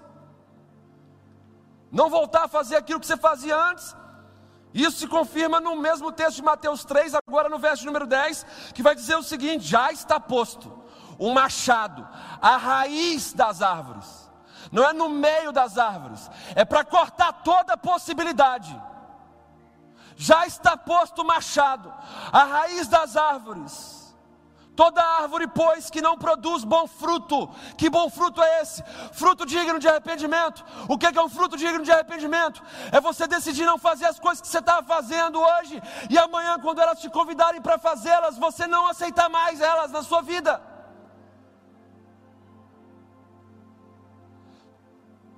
Não voltar a fazer aquilo que você fazia antes. Isso se confirma no mesmo texto de Mateus 3, agora no verso número 10, que vai dizer o seguinte: já está posto um machado, a raiz das árvores, não é no meio das árvores, é para cortar toda possibilidade. Já está posto o machado, a raiz das árvores Toda árvore, pois, que não produz bom fruto, que bom fruto é esse? Fruto digno de arrependimento. O que é um fruto digno de arrependimento? É você decidir não fazer as coisas que você estava fazendo hoje, e amanhã, quando elas te convidarem para fazê-las, você não aceitar mais elas na sua vida.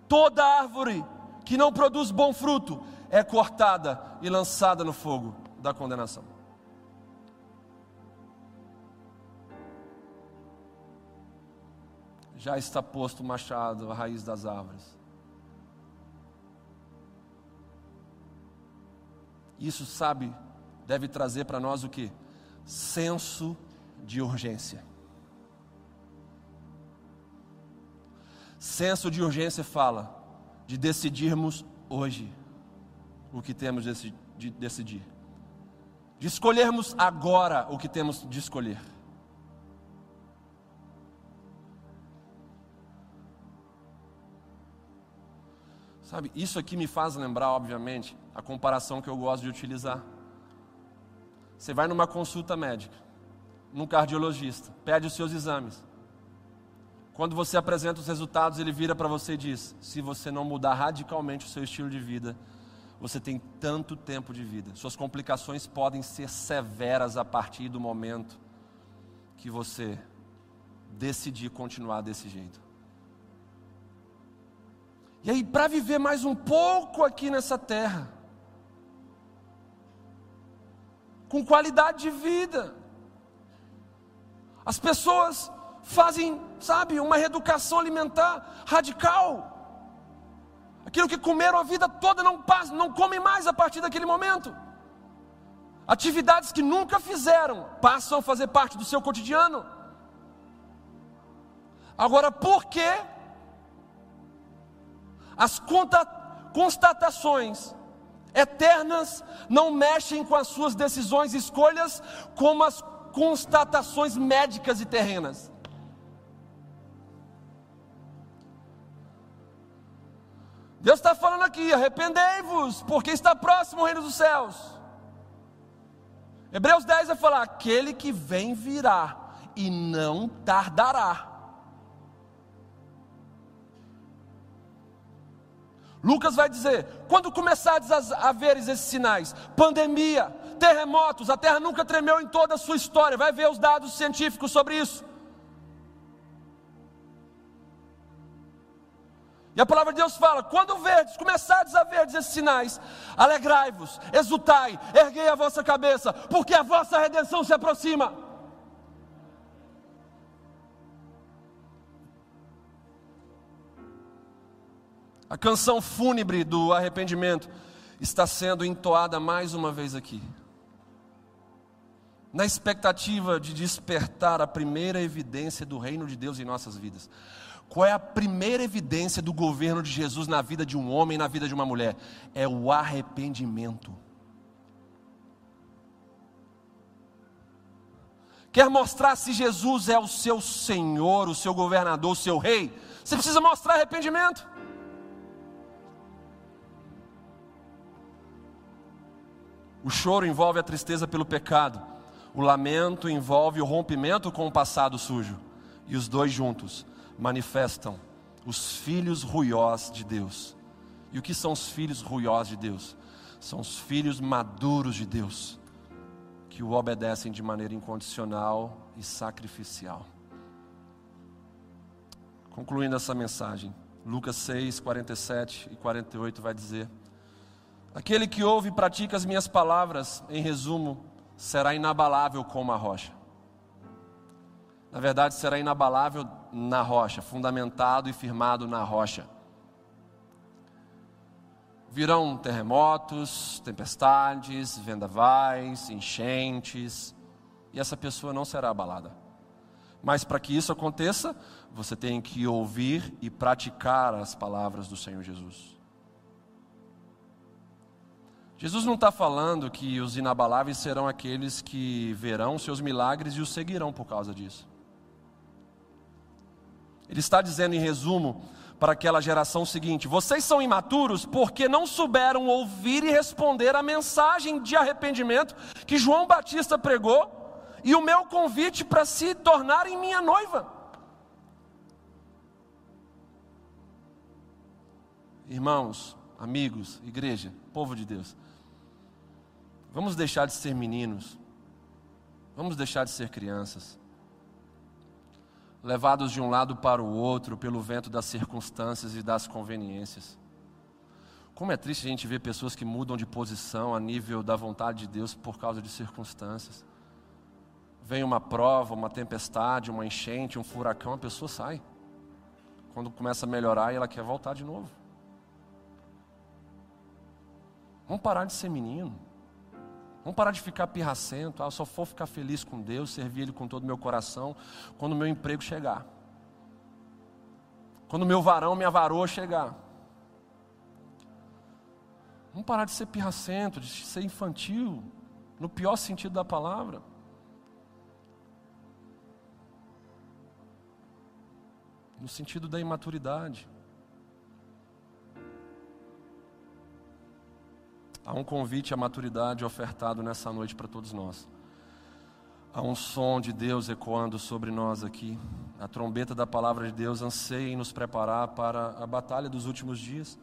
Toda árvore que não produz bom fruto é cortada e lançada no fogo da condenação. já está posto o machado à raiz das árvores. Isso, sabe, deve trazer para nós o que? Senso de urgência. Senso de urgência fala de decidirmos hoje o que temos de decidir, de escolhermos agora o que temos de escolher. Sabe, isso aqui me faz lembrar, obviamente, a comparação que eu gosto de utilizar. Você vai numa consulta médica, num cardiologista, pede os seus exames. Quando você apresenta os resultados, ele vira para você e diz: se você não mudar radicalmente o seu estilo de vida, você tem tanto tempo de vida. Suas complicações podem ser severas a partir do momento que você decidir continuar desse jeito. E aí, para viver mais um pouco aqui nessa terra, com qualidade de vida, as pessoas fazem, sabe, uma reeducação alimentar radical. Aquilo que comeram a vida toda não, passa, não comem mais a partir daquele momento. Atividades que nunca fizeram passam a fazer parte do seu cotidiano. Agora, por que as constatações eternas não mexem com as suas decisões e escolhas como as constatações médicas e terrenas? Deus está falando aqui: arrependei-vos, porque está próximo o reino dos céus. Hebreus 10 vai falar: aquele que vem virá e não tardará. Lucas vai dizer: quando começares a ver esses sinais, pandemia, terremotos, a terra nunca tremeu em toda a sua história, vai ver os dados científicos sobre isso. E a palavra de Deus fala: quando verdes, começardes a ver esses sinais, alegrai-vos, exultai, erguei a vossa cabeça, porque a vossa redenção se aproxima. A canção fúnebre do arrependimento está sendo entoada mais uma vez aqui, na expectativa de despertar a primeira evidência do reino de Deus em nossas vidas. Qual é a primeira evidência do governo de Jesus na vida de um homem, na vida de uma mulher? É o arrependimento. Quer mostrar se Jesus é o seu Senhor, o seu governador, o seu rei? Você precisa mostrar arrependimento. O choro envolve a tristeza pelo pecado. O lamento envolve o rompimento com o passado sujo. E os dois juntos manifestam os filhos ruiós de Deus. E o que são os filhos ruiós de Deus? São os filhos maduros de Deus, que o obedecem de maneira incondicional e sacrificial. Concluindo essa mensagem, Lucas 6, 47 e 48 vai dizer: Aquele que ouve e pratica as minhas palavras, em resumo, será inabalável como a rocha na verdade, será inabalável na rocha, fundamentado e firmado na rocha. Virão terremotos, tempestades, vendavais, enchentes, e essa pessoa não será abalada. Mas para que isso aconteça, você tem que ouvir e praticar as palavras do Senhor Jesus. Jesus não está falando que os inabaláveis serão aqueles que verão seus milagres e os seguirão por causa disso. Ele está dizendo em resumo para aquela geração seguinte: vocês são imaturos porque não souberam ouvir e responder a mensagem de arrependimento que João Batista pregou e o meu convite para se tornarem minha noiva. Irmãos, amigos, igreja, povo de Deus, vamos deixar de ser meninos, vamos deixar de ser crianças levados de um lado para o outro pelo vento das circunstâncias e das conveniências. Como é triste a gente ver pessoas que mudam de posição a nível da vontade de Deus por causa de circunstâncias. Vem uma prova, uma tempestade, uma enchente, um furacão, a pessoa sai. Quando começa a melhorar, ela quer voltar de novo. Vamos parar de ser menino. Vamos parar de ficar pirracento. Ah, eu só vou ficar feliz com Deus, servir Ele com todo o meu coração quando o meu emprego chegar. Quando o meu varão, minha varoa chegar. Vamos parar de ser pirracento, de ser infantil, no pior sentido da palavra. No sentido da imaturidade. Há um convite à maturidade ofertado nessa noite para todos nós. Há um som de Deus ecoando sobre nós aqui. A trombeta da palavra de Deus anseia em nos preparar para a batalha dos últimos dias.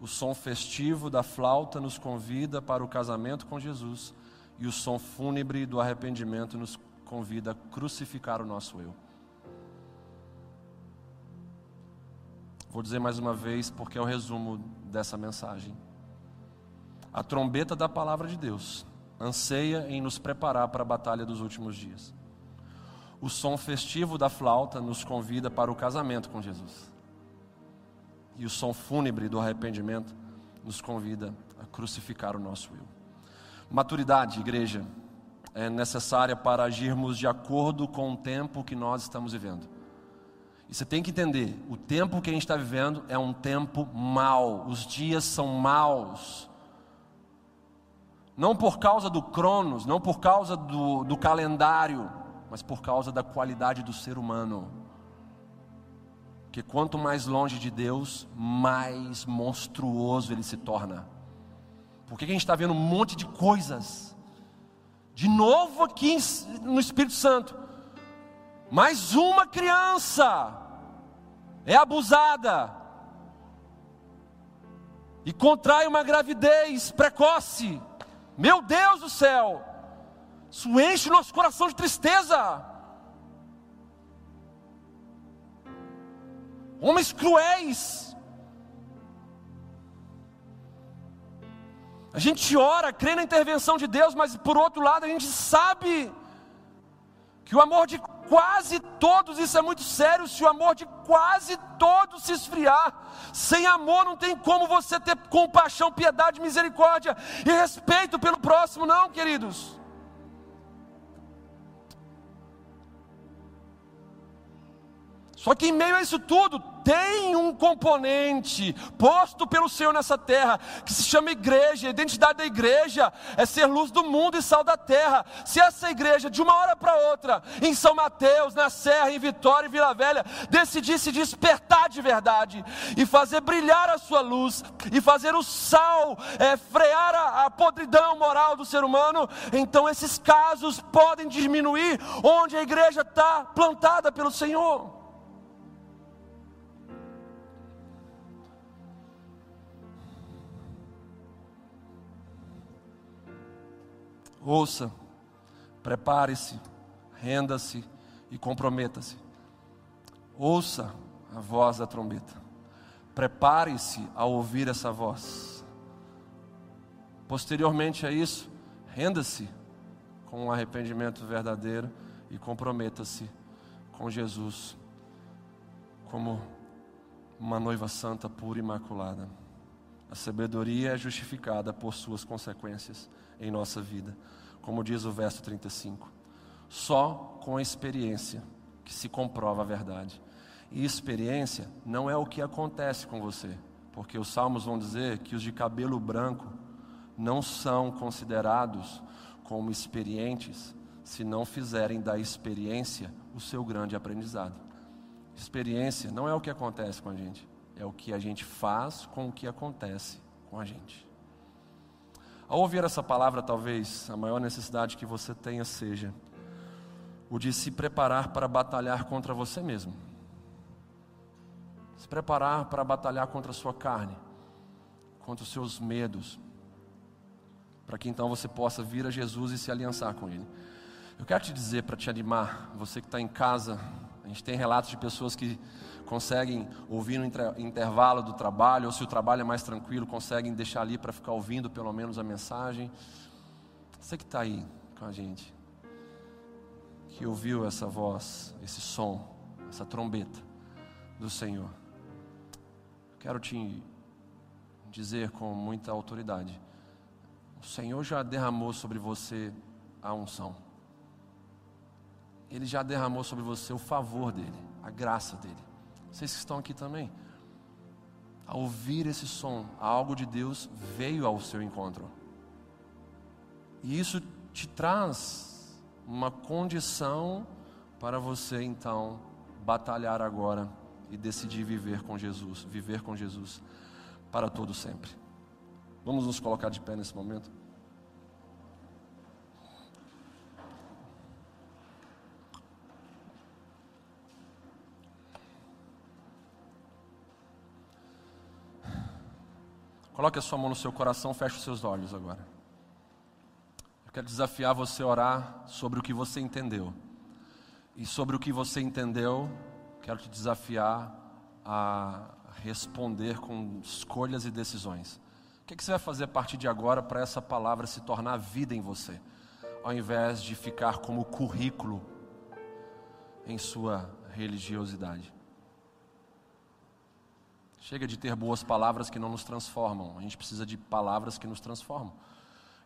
O som festivo da flauta nos convida para o casamento com Jesus. E o som fúnebre do arrependimento nos convida a crucificar o nosso eu. Vou dizer mais uma vez, porque é o resumo dessa mensagem. A trombeta da palavra de Deus anseia em nos preparar para a batalha dos últimos dias. O som festivo da flauta nos convida para o casamento com Jesus. e o som fúnebre do arrependimento nos convida a crucificar o nosso eu. Maturidade, igreja, é necessária para agirmos de acordo com o tempo que nós estamos vivendo. E você tem que entender: o tempo que a gente está vivendo é um tempo mau, os dias são maus. Não por causa do Cronos, não por causa do, do calendário, mas por causa da qualidade do ser humano. Que quanto mais longe de Deus, mais monstruoso ele se torna. Porque a gente está vendo um monte de coisas de novo aqui no Espírito Santo. Mais uma criança é abusada e contrai uma gravidez precoce. Meu Deus do céu! Isso enche o nosso coração de tristeza. Homens cruéis A gente ora, crê na intervenção de Deus, mas por outro lado a gente sabe que o amor de quase todos, isso é muito sério, se o amor de quase todos se esfriar, sem amor não tem como você ter compaixão, piedade, misericórdia e respeito pelo próximo, não, queridos. Só que em meio a isso tudo, tem um componente posto pelo Senhor nessa terra, que se chama igreja. A identidade da igreja é ser luz do mundo e sal da terra. Se essa igreja, de uma hora para outra, em São Mateus, na Serra, em Vitória e Vila Velha, decidisse despertar de verdade e fazer brilhar a sua luz e fazer o sal é, frear a, a podridão moral do ser humano, então esses casos podem diminuir onde a igreja está plantada pelo Senhor. Ouça, prepare-se, renda-se e comprometa-se. Ouça a voz da trombeta. Prepare-se a ouvir essa voz. Posteriormente a isso, renda-se com um arrependimento verdadeiro e comprometa-se com Jesus como uma noiva santa, pura e imaculada. A sabedoria é justificada por suas consequências em nossa vida como diz o verso 35. Só com a experiência que se comprova a verdade. E experiência não é o que acontece com você, porque os salmos vão dizer que os de cabelo branco não são considerados como experientes se não fizerem da experiência o seu grande aprendizado. Experiência não é o que acontece com a gente, é o que a gente faz com o que acontece com a gente. Ao ouvir essa palavra, talvez a maior necessidade que você tenha seja o de se preparar para batalhar contra você mesmo. Se preparar para batalhar contra a sua carne, contra os seus medos, para que então você possa vir a Jesus e se aliançar com Ele. Eu quero te dizer, para te animar, você que está em casa, a gente tem relatos de pessoas que conseguem ouvir no intervalo do trabalho, ou se o trabalho é mais tranquilo, conseguem deixar ali para ficar ouvindo pelo menos a mensagem. Você que está aí com a gente, que ouviu essa voz, esse som, essa trombeta do Senhor, quero te dizer com muita autoridade: o Senhor já derramou sobre você a unção. Ele já derramou sobre você o favor dele, a graça dele. Vocês que estão aqui também. Ao ouvir esse som, algo de Deus veio ao seu encontro. E isso te traz uma condição para você então batalhar agora e decidir viver com Jesus, viver com Jesus para todo sempre. Vamos nos colocar de pé nesse momento? Coloque a sua mão no seu coração, feche os seus olhos agora. Eu quero desafiar você a orar sobre o que você entendeu. E sobre o que você entendeu, quero te desafiar a responder com escolhas e decisões. O que, é que você vai fazer a partir de agora para essa palavra se tornar vida em você, ao invés de ficar como currículo em sua religiosidade? Chega de ter boas palavras que não nos transformam. A gente precisa de palavras que nos transformam.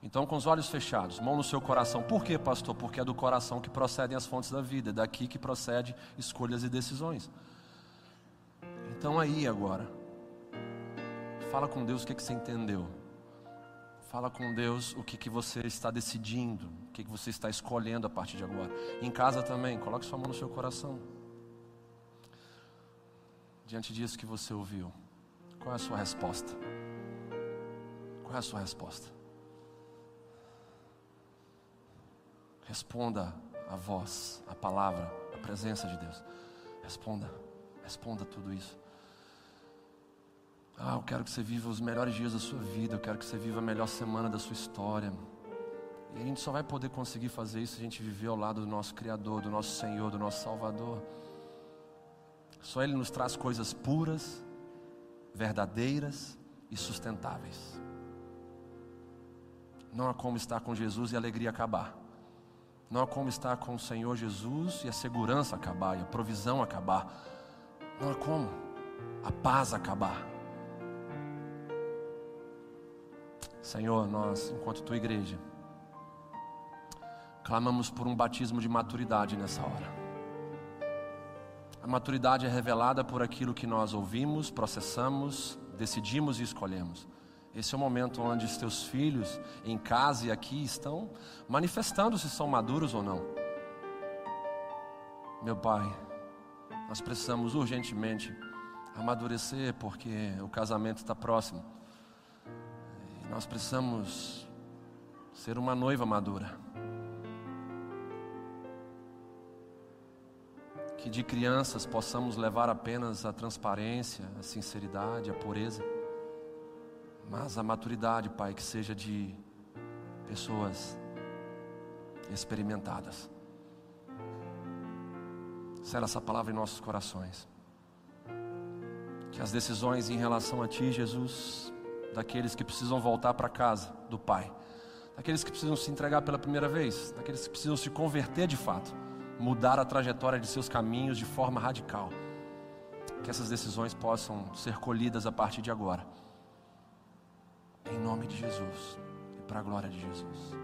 Então, com os olhos fechados, mão no seu coração. Por quê, pastor? Porque é do coração que procedem as fontes da vida, é daqui que procede escolhas e decisões. Então, aí agora, fala com Deus o que, que você entendeu. Fala com Deus o que, que você está decidindo, o que, que você está escolhendo a partir de agora. Em casa também, coloque sua mão no seu coração. Diante disso que você ouviu, qual é a sua resposta? Qual é a sua resposta? Responda a voz, a palavra, a presença de Deus. Responda, responda tudo isso. Ah, eu quero que você viva os melhores dias da sua vida, eu quero que você viva a melhor semana da sua história. E a gente só vai poder conseguir fazer isso se a gente viver ao lado do nosso Criador, do nosso Senhor, do nosso Salvador. Só Ele nos traz coisas puras, verdadeiras e sustentáveis. Não há como estar com Jesus e a alegria acabar. Não há como estar com o Senhor Jesus e a segurança acabar, e a provisão acabar. Não há como a paz acabar. Senhor, nós, enquanto tua igreja, clamamos por um batismo de maturidade nessa hora. A maturidade é revelada por aquilo que nós ouvimos, processamos, decidimos e escolhemos. Esse é o momento onde os teus filhos, em casa e aqui, estão manifestando se são maduros ou não. Meu Pai, nós precisamos urgentemente amadurecer porque o casamento está próximo. E nós precisamos ser uma noiva madura. Que de crianças possamos levar apenas a transparência, a sinceridade, a pureza, mas a maturidade, Pai, que seja de pessoas experimentadas. Sela essa palavra em nossos corações. Que as decisões em relação a Ti, Jesus, daqueles que precisam voltar para casa do Pai, daqueles que precisam se entregar pela primeira vez, daqueles que precisam se converter de fato, mudar a trajetória de seus caminhos de forma radical. Que essas decisões possam ser colhidas a partir de agora. Em nome de Jesus e para a glória de Jesus.